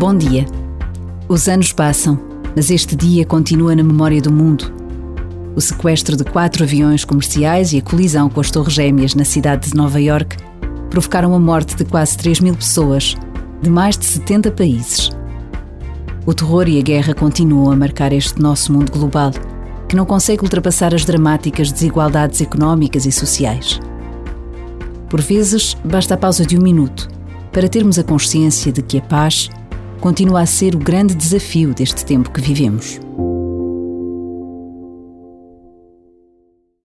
Bom dia. Os anos passam, mas este dia continua na memória do mundo. O sequestro de quatro aviões comerciais e a colisão com as Torres Gêmeas na cidade de Nova York provocaram a morte de quase 3 mil pessoas, de mais de 70 países. O terror e a guerra continuam a marcar este nosso mundo global, que não consegue ultrapassar as dramáticas desigualdades económicas e sociais. Por vezes, basta a pausa de um minuto para termos a consciência de que a paz continua a ser o grande desafio deste tempo que vivemos.